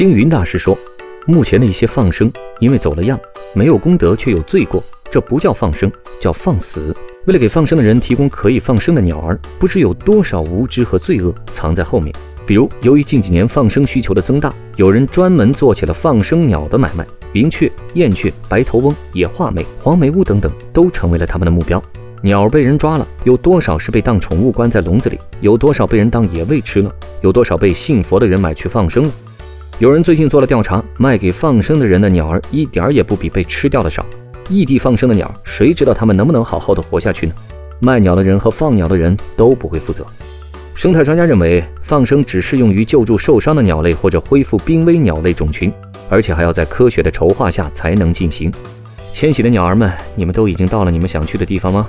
星云大师说，目前的一些放生，因为走了样，没有功德却有罪过，这不叫放生，叫放死。为了给放生的人提供可以放生的鸟儿，不知有多少无知和罪恶藏在后面。比如，由于近几年放生需求的增大，有人专门做起了放生鸟的买卖，云雀、燕雀、白头翁、野画眉、黄眉乌等等，都成为了他们的目标。鸟被人抓了，有多少是被当宠物关在笼子里？有多少被人当野味吃了？有多少被信佛的人买去放生了？有人最近做了调查，卖给放生的人的鸟儿一点儿也不比被吃掉的少。异地放生的鸟儿，谁知道它们能不能好好的活下去呢？卖鸟的人和放鸟的人都不会负责。生态专家认为，放生只适用于救助受伤的鸟类或者恢复濒危鸟类种群，而且还要在科学的筹划下才能进行。迁徙的鸟儿们，你们都已经到了你们想去的地方吗？